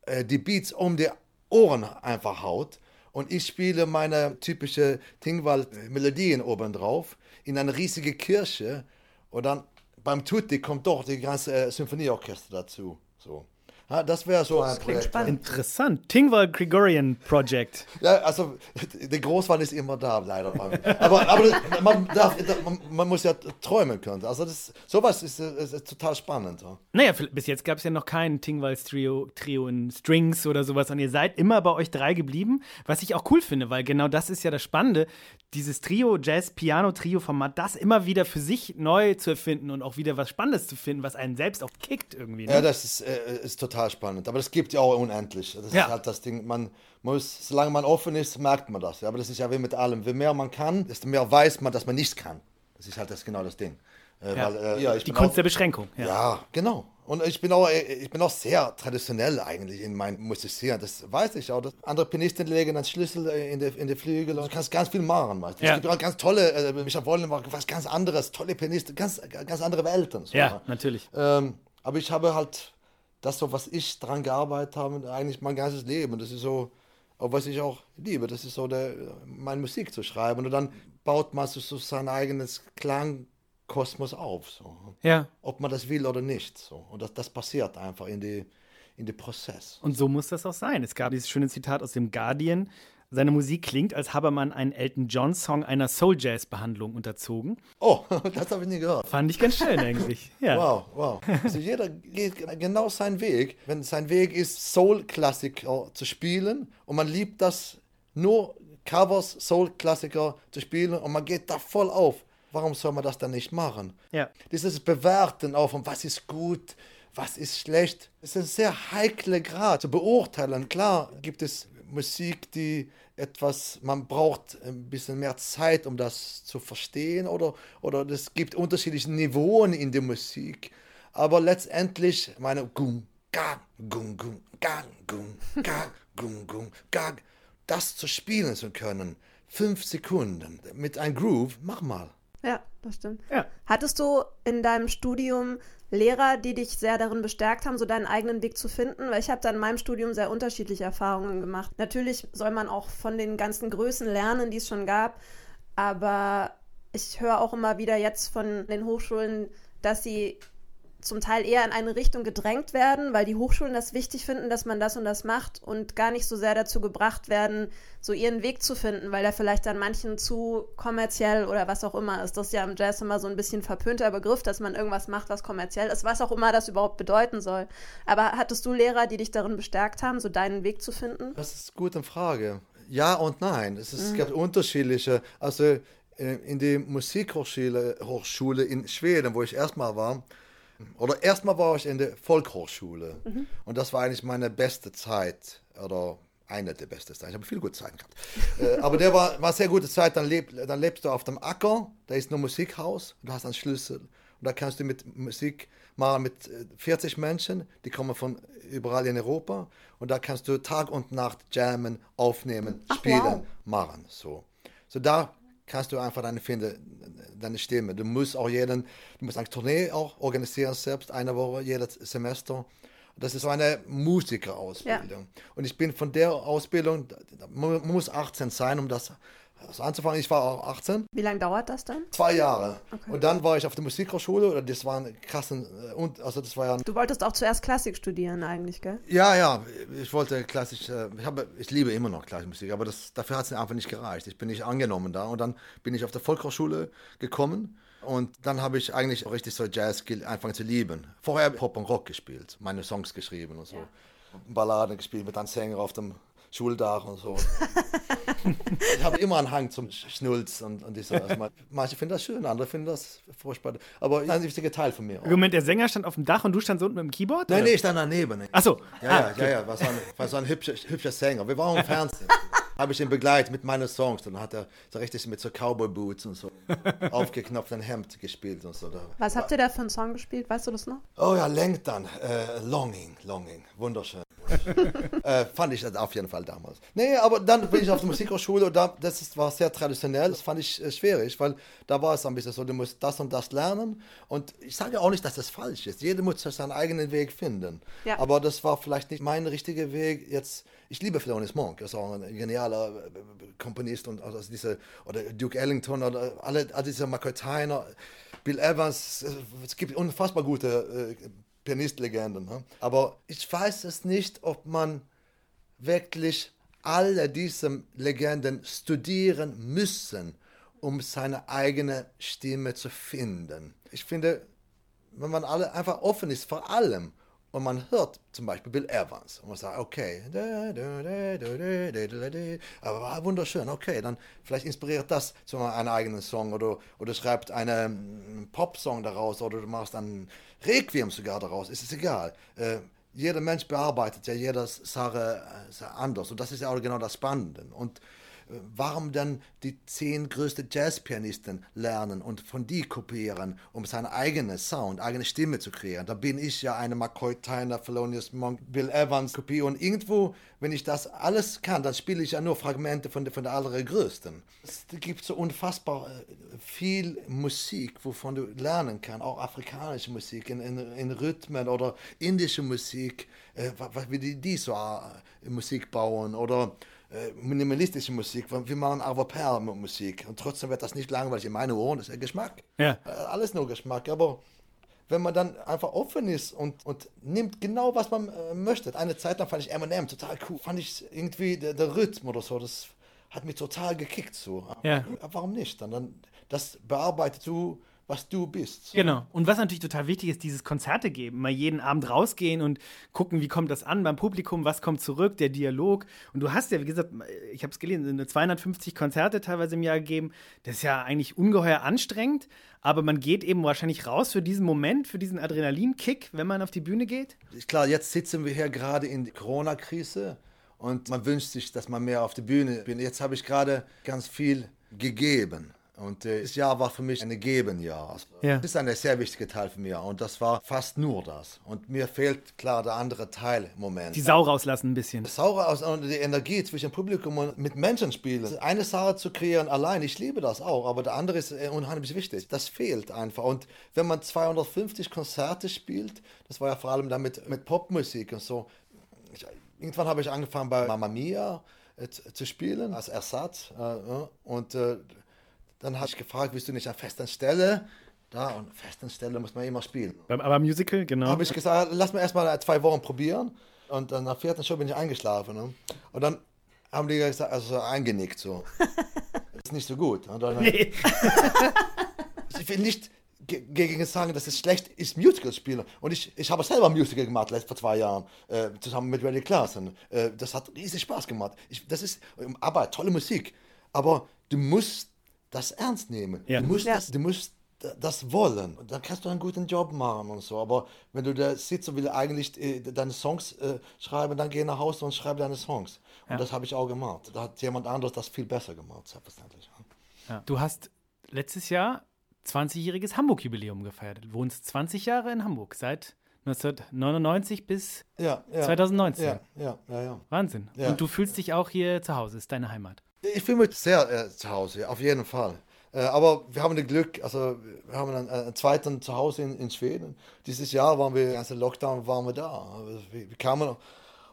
äh, die Beats um die Ohren einfach haut. Und ich spiele meine typische Tingwald-Melodien obendrauf in eine riesige Kirche. Und dann beim Tutti kommt doch die ganze äh, Symphonieorchester dazu. So. Ja, das wäre so ein Projekt. spannend. Interessant. Tingwald Gregorian Project. Ja, also der Großwald ist immer da, leider. Aber, aber man, darf, man, man muss ja träumen können. Also das, sowas ist, ist, ist total spannend. Ja. Naja, bis jetzt gab es ja noch kein Tingwalds Trio, Trio in Strings oder sowas. Und ihr seid immer bei euch drei geblieben, was ich auch cool finde, weil genau das ist ja das Spannende. Dieses Trio, Jazz-Piano-Trio-Format, das immer wieder für sich neu zu erfinden und auch wieder was Spannendes zu finden, was einen selbst auch kickt irgendwie. Ne? Ja, das ist, äh, ist total spannend. Aber das gibt ja auch unendlich. Das Ja. ist halt das Ding. Man muss, solange man offen ist, merkt man das. Aber das ist ja wie mit allem. Je mehr man kann, desto mehr weiß man, dass man nichts kann. Das ist halt das genau das Ding. Äh, Ja. Weil, äh, ja, Die Kunst auch, der Beschränkung. Ja. Genau. Und ich bin auch, ich bin auch sehr traditionell eigentlich in meinem Musizieren. Das weiß ich auch. Dass andere Pianisten legen einen Schlüssel in die, in die Flügel und du kannst ganz viel machen. Weißt. Ja. Es gibt auch ganz tolle, äh, Michael Wollen war was ganz anderes, tolle Pianisten, ganz, ganz andere Welten. So. Ja, natürlich. Ähm, aber ich habe halt das so, was ich daran gearbeitet habe, eigentlich mein ganzes Leben. Das ist so, was ich auch liebe. Das ist so, der, meine Musik zu schreiben. Und dann baut man so sein eigenes Klang Kosmos auf. So. Ja. Ob man das will oder nicht. So. Und das, das passiert einfach in die, in die Prozess. Und so muss das auch sein. Es gab dieses schöne Zitat aus dem Guardian. Seine Musik klingt, als habe man einen Elton John-Song einer Soul-Jazz-Behandlung unterzogen. Oh, das habe ich nie gehört. Fand ich ganz schön eigentlich. Ja. Wow, wow. Also jeder geht genau seinen Weg. Wenn sein Weg ist, Soul-Klassiker zu spielen und man liebt das, nur Covers, Soul-Klassiker zu spielen und man geht da voll auf warum soll man das dann nicht machen? Ja. Dieses Bewerten von was ist gut, was ist schlecht, ist ein sehr heikler Grad zu beurteilen. Klar gibt es Musik, die etwas, man braucht ein bisschen mehr Zeit, um das zu verstehen oder, oder es gibt unterschiedliche Niveauen in der Musik. Aber letztendlich, meine Gung, Gang, Gung, Gung, Gang, Gung, Gang, Gung, Gung, Gang, das zu spielen zu können, fünf Sekunden mit einem Groove, mach mal. Ja, das stimmt. Ja. Hattest du in deinem Studium Lehrer, die dich sehr darin bestärkt haben, so deinen eigenen Weg zu finden? Weil ich habe da in meinem Studium sehr unterschiedliche Erfahrungen gemacht. Natürlich soll man auch von den ganzen Größen lernen, die es schon gab, aber ich höre auch immer wieder jetzt von den Hochschulen, dass sie zum Teil eher in eine Richtung gedrängt werden, weil die Hochschulen das wichtig finden, dass man das und das macht und gar nicht so sehr dazu gebracht werden, so ihren Weg zu finden, weil der vielleicht dann manchen zu kommerziell oder was auch immer ist. Das ist ja im Jazz immer so ein bisschen verpönter Begriff, dass man irgendwas macht, was kommerziell ist, was auch immer das überhaupt bedeuten soll. Aber hattest du Lehrer, die dich darin bestärkt haben, so deinen Weg zu finden? Das ist eine gute Frage. Ja und nein. Es, ist, mhm. gibt unterschiedliche. Also äh, in der Musikhochschule Hochschule in Schweden, wo ich erstmal war, oder erstmal war ich in der Volkhochschule mhm. und das war eigentlich meine beste Zeit oder eine der besten Zeiten. Ich habe viel gute Zeiten gehabt. äh, aber der war, war sehr gute Zeit. Dann, leb, dann lebst du auf dem Acker, da ist nur Musikhaus, du hast einen Schlüssel und da kannst du mit Musik machen mit 40 äh, Menschen, die kommen von überall in Europa und da kannst du Tag und Nacht jammen, aufnehmen, Ach, spielen, wow. machen. So. so da kannst du einfach deine finden, deine Stimme. Du musst auch jeden, du musst eine Tournee auch organisieren selbst, eine Woche, jedes Semester. Das ist so eine Musikerausbildung. Ja. Und ich bin von der Ausbildung, man muss 18 sein, um das also anzufangen. Ich war auch 18. Wie lange dauert das dann? Zwei Jahre. Okay. Und dann war ich auf der Musikhochschule. Das war ein krassen, äh, und also das war ja. Du wolltest auch zuerst Klassik studieren eigentlich, gell? Ja, ja. Ich wollte klassisch. Äh, ich habe, ich liebe immer noch klassische Musik, aber das, dafür hat es einfach nicht gereicht. Ich bin nicht angenommen da und dann bin ich auf der Volkshochschule gekommen. Und dann habe ich eigentlich richtig so Jazz angefangen zu lieben. Vorher Pop und Rock gespielt, meine Songs geschrieben und so. Ja. Balladen gespielt mit einem Sänger auf dem Schuldach und so. ich habe immer einen Hang zum Schnulz und, und diese. Also manche finden das schön, andere finden das furchtbar. Aber ein wichtiger Teil von mir. Auch. Moment, der Sänger stand auf dem Dach und du standst unten mit dem Keyboard? Nein, oder? nee, ich stand daneben. Achso. Ja, ja, ah, ja, ja, war so ein, war so ein hübscher, hübscher Sänger. Wir waren im Fernsehen. habe ich ihn begleitet mit meinen Songs. Dann hat er so richtig mit so Cowboy-Boots und so aufgeknopften Hemd gespielt und so. Was habt ihr da für einen Song gespielt? Weißt du das noch? Oh ja, Lenkt dann. Äh, Longing, Longing. Wunderschön. äh, fand ich das auf jeden Fall damals. Nee, aber dann bin ich auf der Musikhochschule und da, das ist, war sehr traditionell. Das fand ich äh, schwierig, weil da war es ein bisschen so, du musst das und das lernen. Und ich sage auch nicht, dass das falsch ist. Jeder muss seinen eigenen Weg finden. Ja. Aber das war vielleicht nicht mein richtiger Weg. Jetzt, ich liebe Thelonious Monk, er ist auch ein genialer äh, Komponist und also diese, oder Duke Ellington oder alle, all diese Tyner, Bill Evans. Es gibt unfassbar gute äh, Pianistlegenden. Ne? Aber ich weiß es nicht, ob man wirklich alle diese Legenden studieren müssen, um seine eigene Stimme zu finden. Ich finde, wenn man alle einfach offen ist vor allem und man hört zum Beispiel Bill Evans und man sagt, okay, aber wunderschön, okay, dann vielleicht inspiriert das zu einem eigenen Song oder, oder schreibt einen Popsong daraus oder du machst einen Requiem sogar daraus, ist es egal. Äh, jeder Mensch bearbeitet ja jede Sache, Sache anders und das ist ja auch genau das Spannende. Und warum dann die zehn größten Jazzpianisten lernen und von die kopieren, um seinen eigenen Sound, eigene Stimme zu kreieren. Da bin ich ja eine McCoy Tyner, Thelonious Monk, Bill Evans Kopie und irgendwo, wenn ich das alles kann, dann spiele ich ja nur Fragmente von von der allergrößten. Es gibt so unfassbar äh, viel Musik, wovon du lernen kannst, auch afrikanische Musik in, in, in Rhythmen oder indische Musik, äh, wie die, die so äh, Musik bauen oder minimalistische Musik, wir machen aber per Musik und trotzdem wird das nicht langweilig in meinen Ohren, das ist ja Geschmack. Ja. Äh, Alles nur Geschmack, aber wenn man dann einfach offen ist und, und nimmt genau, was man äh, möchte. Eine Zeit lang fand ich Eminem total cool. Fand ich irgendwie der, der Rhythm oder so, das hat mich total gekickt so. Ja. Warum nicht? Dann, dann das bearbeitet du, was du bist. Genau. Und was natürlich total wichtig ist, dieses Konzerte geben. Mal jeden Abend rausgehen und gucken, wie kommt das an beim Publikum, was kommt zurück, der Dialog. Und du hast ja, wie gesagt, ich habe es gelesen, 250 Konzerte teilweise im Jahr gegeben. Das ist ja eigentlich ungeheuer anstrengend, aber man geht eben wahrscheinlich raus für diesen Moment, für diesen Adrenalinkick, wenn man auf die Bühne geht. Klar, jetzt sitzen wir hier gerade in der Corona-Krise und man wünscht sich, dass man mehr auf der Bühne bin. Jetzt habe ich gerade ganz viel gegeben. Und äh, das Jahr war für mich ein Gebenjahr. Also, Ja. Das ist ein sehr wichtiger Teil für mich. Und das war fast nur das. Und mir fehlt klar der andere Teil im Moment. Die Sau rauslassen ein bisschen. Saure aus und die Energie zwischen Publikum und mit Menschen spielen. Eine Sache zu kreieren allein, ich liebe das auch, aber der andere ist äh, unheimlich wichtig. Das fehlt einfach. Und wenn man 250 Konzerte spielt, das war ja vor allem damit mit Popmusik und so. Ich, irgendwann habe ich angefangen bei Mamma Mia äh, zu spielen als Ersatz. Äh, und dann habe ich gefragt, willst du nicht an festen Stelle? Da, und festen Stelle muss man immer spielen Beim aber Musical, genau. habe ich gesagt, lass mal erstmal zwei Wochen probieren. Und dann nach vierten Show bin ich eingeschlafen. Ne? Und dann haben die gesagt, also so eingenickt so. das ist nicht so gut. Und dann, Nee. Ich will nicht ge- gegen sagen, dass es schlecht ist, Musical spielen. Und ich, ich habe selber Musical gemacht vor zwei Jahren, äh, zusammen mit Riley Klaassen. Äh, das hat riesig Spaß gemacht. Ich, das ist aber tolle Musik. Aber du musst das ernst nehmen. Ja. Du musst Ja. das, du musst das wollen. Und dann kannst du einen guten Job machen und so. Aber wenn du da sitzt und will eigentlich äh, deine Songs äh, schreiben, dann geh nach Hause und schreib deine Songs. Und das habe ich auch gemacht. Da hat jemand anderes das viel besser gemacht, selbstverständlich. Du hast letztes Jahr 20-jähriges Hamburg-Jubiläum gefeiert. Du wohnst 20 Jahre in Hamburg, seit 1999 bis Ja, ja. 2019. Ja, ja, ja, ja. Wahnsinn. Ja. Und du fühlst dich auch hier zu Hause, ist deine Heimat. Ich fühle mich sehr äh, zu Hause, auf jeden Fall. Äh, aber wir haben das Glück, also wir haben einen, einen zweiten Zuhause in, in Schweden. Dieses Jahr waren wir, ganze Lockdown waren wir da. Also Wir, wir kamen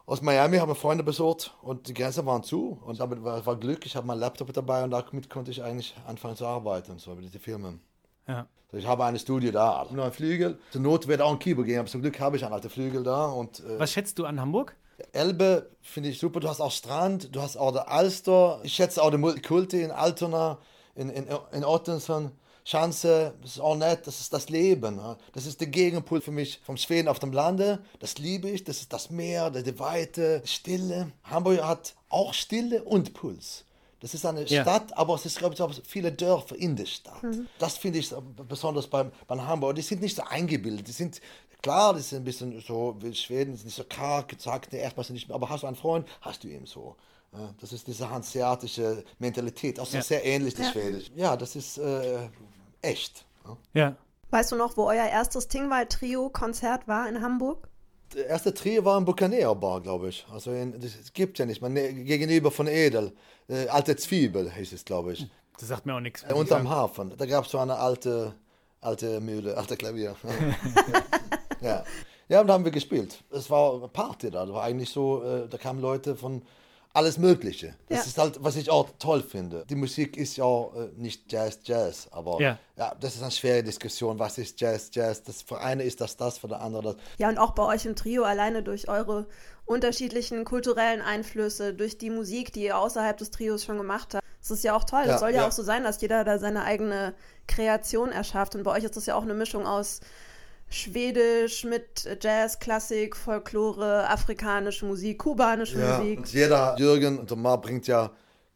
aus Miami, haben Freunde besucht und die Grenzen waren zu. Und damit war, war Glück, ich habe meinen Laptop dabei und damit konnte ich eigentlich anfangen zu arbeiten, so mit den Filmen. Ja. So, ich habe ein Studio da, also nur ein Flügel. Zur Not wird auch ein Keyboard gehen, aber zum Glück habe ich einen alten Flügel da. Und, äh, Was schätzt du an Hamburg? Elbe finde ich super. Du hast auch Strand, du hast auch der Alster. Ich schätze auch die Multikulti in Altona, in, in, in Ottensen. Schanze, das ist auch nett, das ist das Leben. ja. Das ist der Gegenpol für mich vom Schweden auf dem Lande. Das liebe ich, das ist das Meer, die, die Weite, die Stille. Hamburg hat auch Stille und Puls. Das ist eine Ja. Stadt, aber es ist, glaube ich, auch viele Dörfer in der Stadt. Das finde ich so besonders beim, beim Hamburg. Die sind nicht so eingebildet. Die sind, klar, die sind ein bisschen so wie Schweden, die sind nicht so karg, nee, erstmal sind nicht, aber hast du einen Freund, hast du ihn so. Ja, Das ist diese hanseatische Mentalität, auch so Ja. sehr ähnlich die Schwedisch. Ja, das ist äh, echt. Ja. Ja. Weißt du noch, wo euer erstes Tingwald-Trio-Konzert war in Hamburg? Der erste Trio war im Buccaneer Bar, glaube ich. Also in, das gibt ja nicht. Man, ne, gegenüber von Edel. Äh, alte Zwiebel hieß es, glaube ich. Das sagt mir auch nichts. Äh, unterm Hafen. Da gab es so eine alte, alte Mühle, alte Klavier. ja. ja, und da haben wir gespielt. Es war eine Party da. Das war eigentlich so, äh, da kamen Leute von alles Mögliche. Das Ja. ist halt, was ich auch toll finde. Die Musik ist ja äh, nicht Jazz, Jazz, aber Ja. ja. das ist eine schwere Diskussion. Was ist Jazz, Jazz? Das, für eine ist das das, für der andere das. Ja, und auch bei euch im Trio, alleine durch eure unterschiedlichen kulturellen Einflüsse, durch die Musik, die ihr außerhalb des Trios schon gemacht habt. Es ist ja auch toll. Ja, Es soll ja, ja. auch so sein, dass jeder da seine eigene Kreation erschafft. Und bei euch ist das ja auch eine Mischung aus Schwedisch mit Jazz, Klassik, Folklore, afrikanische Musik, kubanische Ja, Musik. und jeder, Jürgen und Omar bringt ja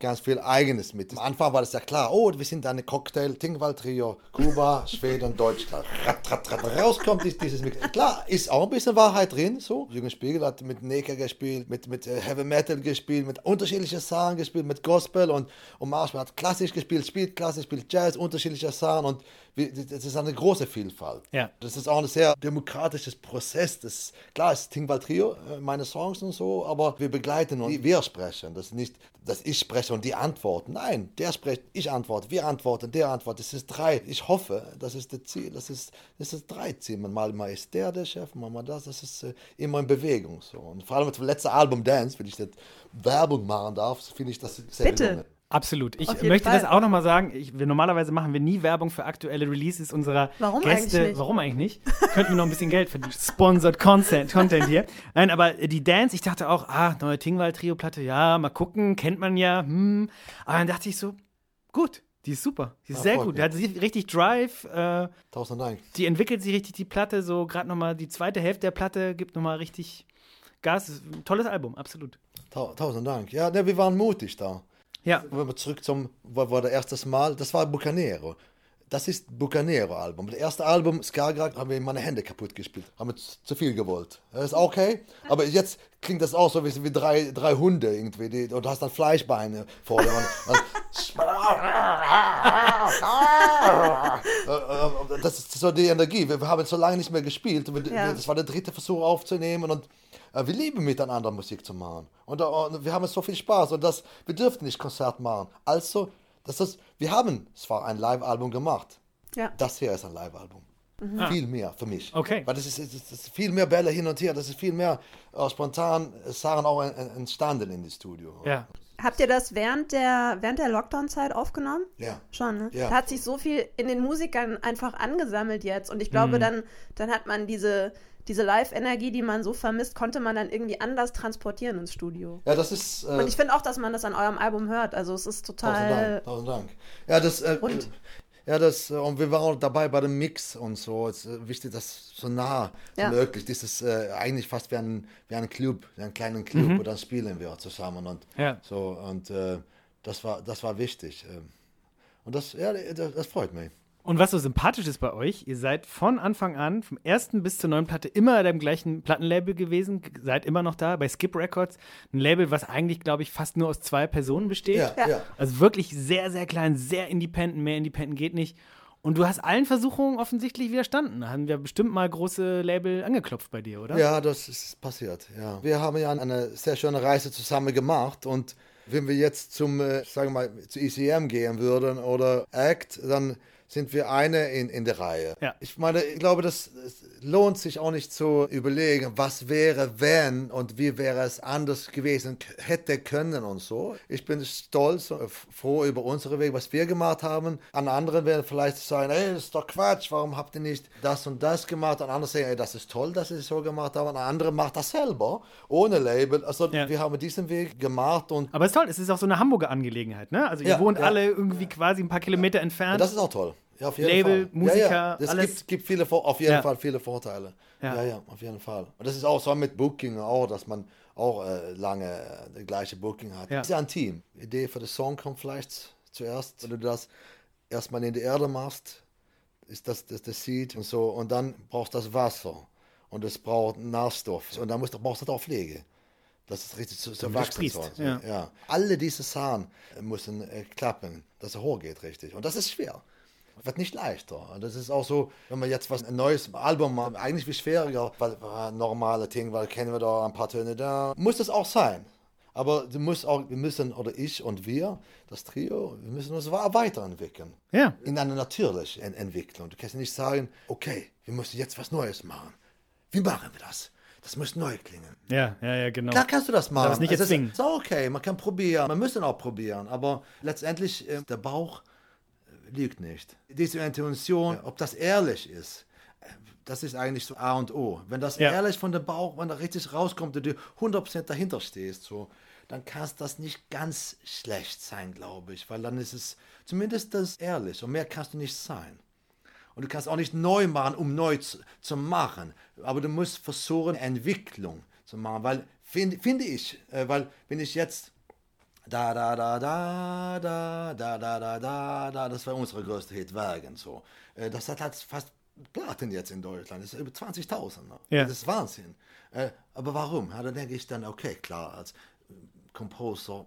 ganz viel Eigenes mit. Am Anfang war das ja klar, oh, wir sind eine Cocktail, Tingwald Trio, Kuba, Schweden, Deutschland. Rat, rat, rat, rauskommt ist dieses Mix. Klar, ist auch ein bisschen Wahrheit drin, so. Jürgen Spiegel hat mit Neka gespielt, mit, mit äh, Heavy Metal gespielt, mit unterschiedlichen Sachen gespielt, mit Gospel und, und Marshall hat klassisch gespielt, spielt klassisch, spielt Jazz, unterschiedliche Sachen und das ist eine große Vielfalt. Ja. Das ist auch ein sehr demokratisches Prozess. Das, klar, es ist Tingwald Trio, äh, meine Songs und so, aber wir begleiten und wir sprechen. Das ist nicht, dass ich spreche und die antworten. Nein, der spricht, ich antworte, wir antworten, der antwortet. Das ist drei. Ich hoffe, das ist das Ziel. Das ist, das ist drei Ziel. Mal, mal ist der der Chef, mal, mal das. Das ist äh, immer in Bewegung. So. Und vor allem das letzte Album Dance, wenn ich das Werbung machen darf, finde ich das sehr Bitte. gelungen. Absolut. Ich möchte Fall. das auch nochmal sagen. Ich, wir, normalerweise machen wir nie Werbung für aktuelle Releases unserer Warum Gäste. eigentlich nicht? Warum eigentlich nicht? Könnten wir noch ein bisschen Geld verdienen. Sponsored Content, Content hier. Nein, aber die Dance, ich dachte auch, ah, neue Tingwald-Trio-Platte, ja, mal gucken, kennt man ja. Hm. Aber dann dachte ich so, gut, die ist super. Die ist Ja, sehr gut. mich. Die hat richtig Drive. Äh, Tausend Dank. die entwickelt sich richtig, die Platte. So gerade nochmal die zweite Hälfte der Platte gibt nochmal richtig Gas. Ist ein tolles Album, absolut. Ta tausend Dank. Ja, ne, wir waren mutig da. Ja, Wenn wir zurück zum, war, war der erste Mal, das war Bucanero. Das ist Bucanero-Album. Das erste Album, Skagerrak, haben wir meine Hände kaputt gespielt. Haben wir zu viel gewollt. Das ist okay, aber jetzt klingt das auch so wie, wie drei, drei Hunde irgendwie. Die, und du hast dann Fleischbeine vor dir. Das ist so die Energie. Wir, haben so lange nicht mehr gespielt. Ja. Das war der dritte Versuch aufzunehmen und äh, wir lieben miteinander Musik zu machen. Und, äh, und wir haben so viel Spaß und das, wir dürften nicht Konzert machen. Also, das ist, wir haben zwar ein Live-Album gemacht. Ja. Das hier ist ein Live-Album. Viel mehr für mich. Okay. Weil das ist, das ist viel mehr Bälle hin und her, das ist viel mehr äh, spontan äh, Sachen auch en- en- entstanden in das Studio. ja. Habt ihr das während der, während der Lockdown-Zeit aufgenommen? Ja. Schon, ne? Ja. Da hat sich so viel in den Musikern einfach angesammelt jetzt. Und ich Mhm. glaube, dann, dann hat man diese, diese Live-Energie, die man so vermisst, konnte man dann irgendwie anders transportieren ins Studio. Ja, das ist. Äh, Und ich finde auch, dass man das an eurem Album hört. Also es ist Tausend total. Dank, tausend Dank. Ja, das, äh, Und? ja, das, äh, und wir waren auch dabei bei dem Mix und so. Es ist äh, wichtig, dass so nah Ja. wie möglich. Das ist äh, eigentlich fast wie ein, wie ein Club, wie einen kleinen Club, und dann spielen wir zusammen und Ja. so. Und äh, das war, das war wichtig. ähm. Und das, ja, das, das freut mich. Und was so sympathisch ist bei euch, ihr seid von Anfang an, vom ersten bis zur neuen Platte, immer beim gleichen Plattenlabel gewesen, seid immer noch da, bei Skip Records. Ein Label, was eigentlich, glaube ich, fast nur aus zwei Personen besteht. Ja, Ja. ja. Also wirklich sehr, sehr klein, sehr independent, mehr independent geht nicht. Und du hast allen Versuchungen offensichtlich widerstanden. Da haben wir bestimmt mal große Label angeklopft bei dir, oder? Ja, das ist passiert. Ja. Wir haben ja eine sehr schöne Reise zusammen gemacht und wenn wir jetzt zum, äh, sagen wir mal, zu ECM gehen würden oder Act, dann sind wir eine in, in der Reihe. Ja. Ich meine, ich glaube, das lohnt sich auch nicht zu überlegen, was wäre, wenn und wie wäre es anders gewesen, hätte können und so. Ich bin stolz und froh über unsere Weg, was wir gemacht haben. An anderen werden vielleicht sagen, ey, das ist doch Quatsch, warum habt ihr nicht das und das gemacht? Und andere sagen, ey, das ist toll, dass sie es so gemacht haben. Und andere macht das selber, ohne Label. Also Ja. wir haben diesen Weg gemacht und Aber es ist toll, es ist auch so eine Hamburger Angelegenheit, ne? Also ihr Ja, wohnt alle irgendwie quasi ein paar Kilometer entfernt. das ist auch toll. Ja, auf jeden Label, Fall. Musiker, ja, ja. Es alles. gibt, gibt viele, auf jeden. Fall viele Vorteile. Ja. Ja. auf jeden Fall. Und das ist auch so mit Booking auch, dass man auch äh, lange äh, die gleiche Booking hat. Ja. Es ist ja ein Team. Die Idee für den Song kommt vielleicht zuerst, wenn du das erstmal in die Erde machst, ist das das, das Seed und so. Und dann brauchst du das Wasser und es braucht Nährstoff. Und dann musst du, brauchst du auch Pflege. Das ist richtig zu, zu es wachsen soll. ja. Ja. Alle diese Sachen müssen äh, klappen, dass er hochgeht richtig. Und das ist schwer. Wird nicht leichter. Und Das ist auch so, wenn man jetzt was ein neues Album macht, eigentlich wie schwieriger, weil äh, normale Dinge, weil kennen wir da ein paar Töne da, muss das auch sein. Aber du musst auch, wir müssen, oder ich und wir, das Trio, wir müssen uns weiterentwickeln. Ja. In einer natürlichen En- Entwicklung. Du kannst nicht sagen, okay, wir müssen jetzt was Neues machen. Wie machen wir das? Das muss neu klingen. Ja, ja, ja, genau. Klar kannst du das machen. es nicht Es ist, erzwingen. ist auch okay, man kann probieren, man muss auch probieren, aber letztendlich äh, der Bauch lügt nicht. Diese Intuition, ob das ehrlich ist, das ist eigentlich so A und O. Wenn das Ja. ehrlich von der Bauch, wenn da richtig rauskommt und du 100% dahinter stehst, so, dann kann es das nicht ganz schlecht sein, glaube ich, weil dann ist es zumindest das ehrlich und mehr kannst du nicht sein. Und du kannst auch nicht neu machen, um neu zu, zu machen. Aber du musst versuchen, Entwicklung zu machen. Weil, finde finde ich, äh, weil wenn ich jetzt da da da da da da da da da da das war unsere größte Hit Wagen so Äh, das hat halt fast Platin jetzt in Deutschland das ist über 20.000 ne? Ja. das ist Wahnsinn Äh, aber warum ja, da denke ich dann okay klar als Komposer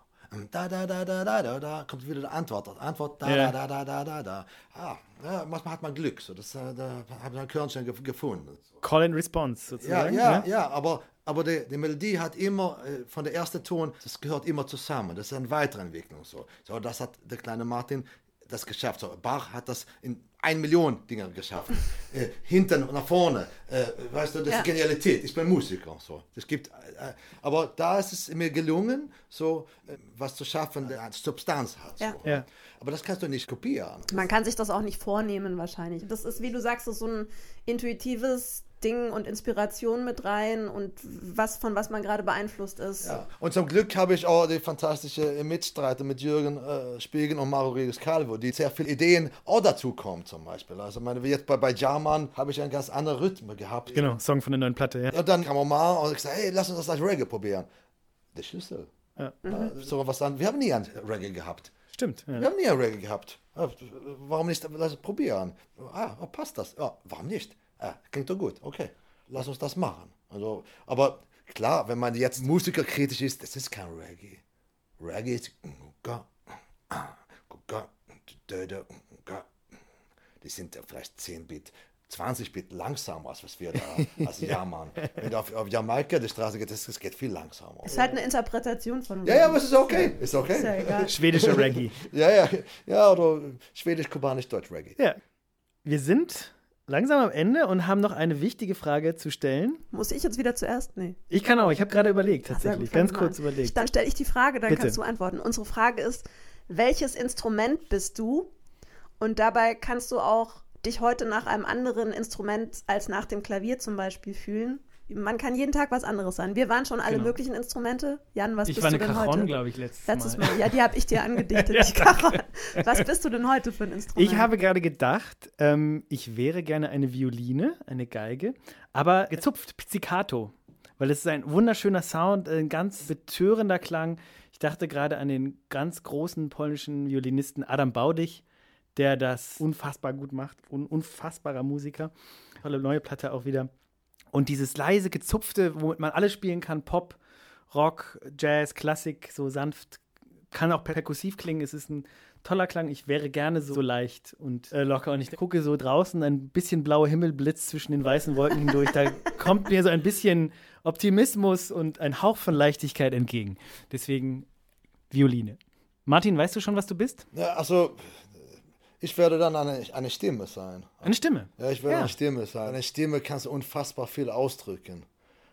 da da da da da da da kommt wieder die Antwort Antwort da Ja. da da da da da ah, ja, manchmal hat man Glück so das äh, da habe ich ein Körnchen gef gefunden Call and Response ja, sozusagen. ja, ne? ja, aber, aber die, die Melodie hat immer, äh, von der ersten Ton, das gehört immer zusammen. Das ist eine Weiterentwicklung. So, so das hat der kleine Martin das geschafft. So, Bach hat das in ein Million Dinger geschafft. äh, hinten und nach vorne. Äh, weißt du, das Ja. ist Genialität. Ich bin Musiker. So. Das gibt, äh, aber da ist es mir gelungen, so äh, was zu schaffen, der eine Substanz hat. So. Ja. Ja. Aber das kannst du nicht kopieren. Man kann sich das auch nicht vornehmen wahrscheinlich. Das ist, wie du sagst, das ist so ein intuitives Ding und Inspiration mit rein und was von was man gerade beeinflusst ist. Ja. Und zum Glück habe ich auch die fantastische Mitstreiter mit Jürgen äh, Spiegel und Mario Rodriguez Calvo, die sehr viele Ideen auch dazu kommen zum Beispiel. Also meine, wie jetzt bei, bei Jarman habe ich einen ganz anderen Rhythmus gehabt. Genau, Song von der neuen Platte, ja. Und dann kam Omar und ich gesagt, hey, lass uns das als Reggae probieren. Der Schlüssel. Ja. Ja, so was dann, wir haben nie ein Reggae gehabt. Stimmt. Ja. Wir haben nie ein Reggae gehabt. Ja, Warum nicht lass es probieren? Ah, passt das? Ja, warum nicht? Ah, klingt doch gut. Okay, lass uns das machen. Also, aber klar, wenn man jetzt musikerkritisch ist, das ist kein Reggae. Reggae ist die sind ja vielleicht 10 Bit, 20 Bit langsamer, als was wir da als Jahrmann. Wenn du auf, auf Jamaika die Straße geht, das, das geht viel langsamer. Ist halt eine Interpretation von Ja, ja, aber es ist okay. Ist okay. Ist ja egal. Schwedische Reggae. Ja, ja, ja, oder Schwedisch, Kubanisch, Deutsch Reggae. Ja. Wir sind langsam am Ende und haben noch eine wichtige Frage zu stellen. Muss ich jetzt wieder zuerst? Nee. Ich kann auch, ich habe gerade überlegt, tatsächlich. Ganz kurz überlegt. Dann stelle ich die Frage, dann Bitte. kannst du antworten. Unsere Frage ist, welches Instrument bist du? Und dabei kannst du auch dich heute nach einem anderen Instrument als nach dem Klavier zum Beispiel fühlen. Man kann jeden Tag was anderes sein. Wir waren schon alle Genau. möglichen Instrumente. Jan, was Ich bist war du eine denn Cajon, heute? glaube ich, letztes, Letztes Mal. Mal. Ja, die habe ich dir angedichtet. die Cajon. Was bist du denn heute für ein Instrument? Ich habe gerade gedacht, ähm, ich wäre gerne eine Violine, eine Geige, aber gezupft, Pizzicato. Weil es ist ein wunderschöner Sound, ein ganz betörender Klang. Ich dachte gerade an den ganz großen polnischen Violinisten Adam Baudich, der das unfassbar gut macht. Un unfassbarer Musiker. Tolle neue Platte auch wieder. Und dieses leise gezupfte, womit man alles spielen kann, Pop, Rock, Jazz, Klassik, so sanft, kann auch perkussiv klingen. Es ist ein toller Klang. Ich wäre gerne so leicht und äh, locker. Und ich gucke so draußen, ein bisschen blauer Himmel blitzt zwischen den weißen Wolken hindurch. Da kommt mir so ein bisschen Optimismus und ein Hauch von Leichtigkeit entgegen. Deswegen Violine. Martin, weißt du schon, was du bist? Ja, also, ich werde dann eine, eine Stimme sein. Eine Stimme. Ja, ich werde Ja. eine Stimme sein. Eine Stimme kannst du unfassbar viel ausdrücken.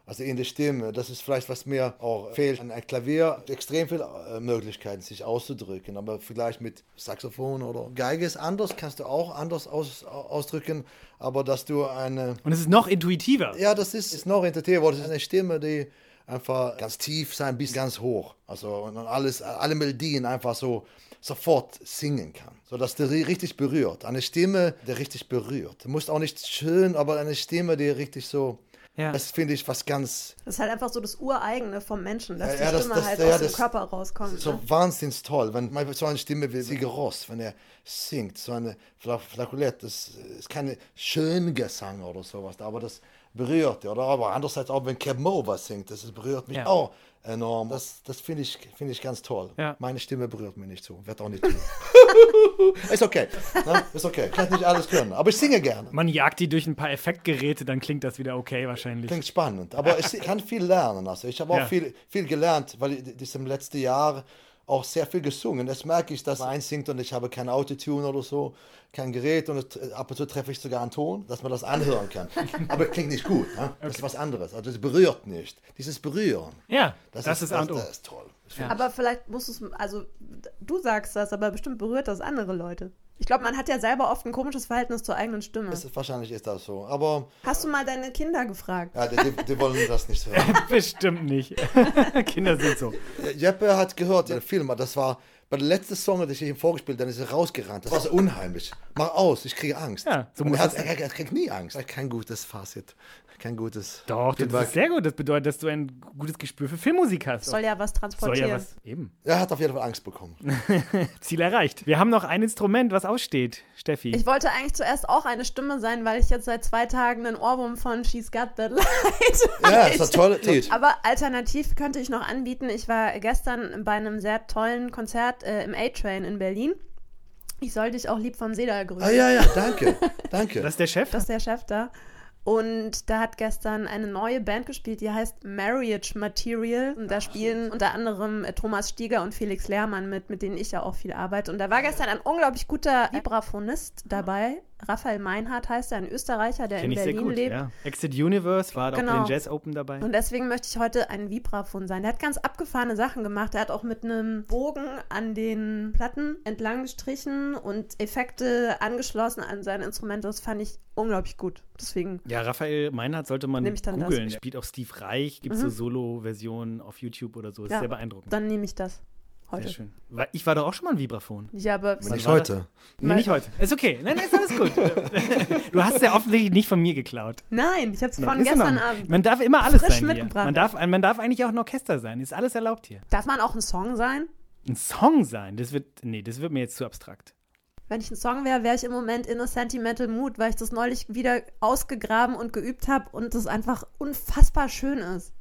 Also in der Stimme, das ist vielleicht, was mir auch fehlt. An ein Klavier extrem viele äh, Möglichkeiten, sich auszudrücken. Aber vielleicht mit Saxophon oder Geige ist anders, kannst du auch anders aus, ausdrücken. Aber dass du eine Und es ist noch intuitiver. ja, das ist, ist noch interpretiert. Das ist eine Stimme, die einfach ganz tief sein bis ganz hoch. Also und alles, alle Melodien einfach so sofort singen kann. So dass der richtig berührt. Eine Stimme, die richtig berührt. Du musst auch nicht schön, aber eine Stimme, die richtig so. Ja. Das finde ich was ganz Das ist halt einfach so das Ureigene vom Menschen, dass Ja, die ja, das- Stimme das- halt ja, aus dem das- Körper rauskommt. so ne? wahnsinnig toll, wenn man so eine Stimme wie Sigur Ross, wenn er singt, so eine Fla- Flakulett, das ist keine schön Gesang oder sowas, aber das berührt, oder? Aber andererseits auch, wenn Keb Mo was singt, das berührt mich Ja. auch enorm. Das, das finde ich, finde ich ganz toll. Ja. Meine Stimme berührt mich nicht so, wird auch nicht tun. ist okay, ne? ist okay, kann nicht alles können, aber ich singe gerne. Man jagt die durch ein paar Effektgeräte, dann klingt das wieder okay wahrscheinlich. Klingt spannend, aber ich kann viel lernen. Also ich habe auch Ja. viel, viel gelernt, weil ich das im letzten Jahr auch sehr viel gesungen. Das merke ich, dass man einsingt und ich habe kein Autotune oder so, kein Gerät und es- ab und zu treffe ich sogar einen Ton, dass man das anhören kann. aber klingt nicht gut. Ne? Das ist was anderes. Also es berührt nicht. Dieses Berühren. Ja, das, ist A das, das ist toll. Ja. Aber vielleicht musst du es, also du sagst das, aber bestimmt berührt das andere Leute. Ich glaube, man hat ja selber oft ein komisches Verhältnis zur eigenen Stimme. Ist, wahrscheinlich ist das so. Aber Hast du mal deine Kinder gefragt? ja, die, die, die wollen das nicht hören. Bestimmt nicht. Kinder sind so. Jeppe hat gehört, der Film, das war bei der letzten Song, den ich ihm vorgespielt dann ist er rausgerannt. Das war so unheimlich. Mach aus, ich kriege Angst. Ja, so er, hat, er, er kriegt nie Angst. Kein gutes Fazit. Kein gutes Doch, das Feedback. ist sehr gut. Das bedeutet, dass du ein gutes Gespür für Filmmusik hast. Soll ja was Soll transportieren. ja was. Eben. Er hat auf jeden Fall Angst bekommen. Ziel erreicht. Wir haben noch ein Instrument, was aussteht. Steffi. Ich wollte eigentlich zuerst auch eine Stimme sein, weil ich jetzt seit zwei Tagen einen Ohrwurm von She's Got That Light Ja, ist ein toller Lied. Aber alternativ könnte ich noch anbieten, ich war gestern bei einem sehr tollen Konzert äh, im A-Train in Berlin. Ich soll dich auch lieb vom Seda grüßen. Ah ja, ja, danke. Danke. das ist der Chef? Das ist der Chef da. Und da hat gestern eine neue Band gespielt, die heißt Marriage Material. Und da spielen unter anderem äh, Thomas Stieger und Felix Lehrmann mit, mit denen ich ja auch viel arbeite. Und da war gestern ein unglaublich guter Vibraphonist dabei. Raphael Meinhardt heißt er, ein Österreicher, der Kenn in ich sehr Berlin gut. lebt. Ja. Exit Universe war auch Genau. bei den Jazz Open dabei. Und deswegen möchte ich heute ein Vibraphon sein. Der hat ganz abgefahrene Sachen gemacht. Er hat auch mit einem Bogen an den Platten entlang gestrichen und Effekte angeschlossen an sein Instrument. Das fand ich unglaublich gut. Deswegen, Ja, Raphael Meinhardt sollte man ich dann googeln. Spielt auch Steve Reich, gibt es Mhm. so Solo-Versionen auf YouTube oder so. Ist Ja. sehr beeindruckend. dann nehme ich das heute. Sehr schön. Ich war doch auch schon mal ein Vibraphon. Ja, aber Nicht war heute. Nee, nicht heute. Ist okay. Nein, nein, ist alles gut. du hast es ja offensichtlich nicht von mir geklaut. nein, ich habe es von gestern. Abend. Man darf immer alles Frisch sein hier. mitgebracht. Man darf, man darf eigentlich auch ein Orchester sein. Ist alles erlaubt hier. Darf man auch ein Song sein? Ein Song sein, das wird, nee, das wird mir jetzt zu abstrakt. Wenn ich ein Song wäre, wäre ich im Moment in a sentimental mood, weil ich das neulich wieder ausgegraben und geübt habe und das einfach unfassbar schön ist.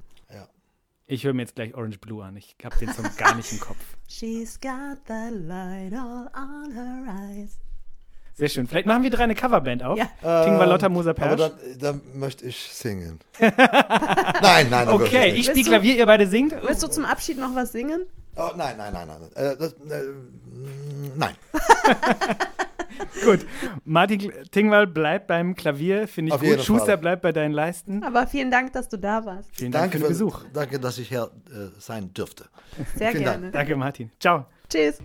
Ich höre mir jetzt gleich Orange Blue an. Ich habe den Song gar nicht im Kopf. She's got the light all on her eyes. Sehr schön. Vielleicht machen wir drei eine Coverband auf. Ja. Tingwa Lotta Moser Aber Persch. da, da möchte ich singen. nein, nein, Okay, ich spiele Klavier, ihr beide singt. Willst du zum Abschied noch was singen? Oh, nein, nein, nein, nein. Äh, das, äh, mm, nein. Gut. Martin Tingwall bleibt beim Klavier, finde ich Auf gut. Schuster Fall. bleibt bei deinen Leisten. Aber vielen Dank, dass du da warst. Vielen Dank Danke für den Besuch. Danke, dass ich hier äh, sein dürfte. Sehr Vielen Dank. gerne. Danke, Martin. Ciao. Tschüss.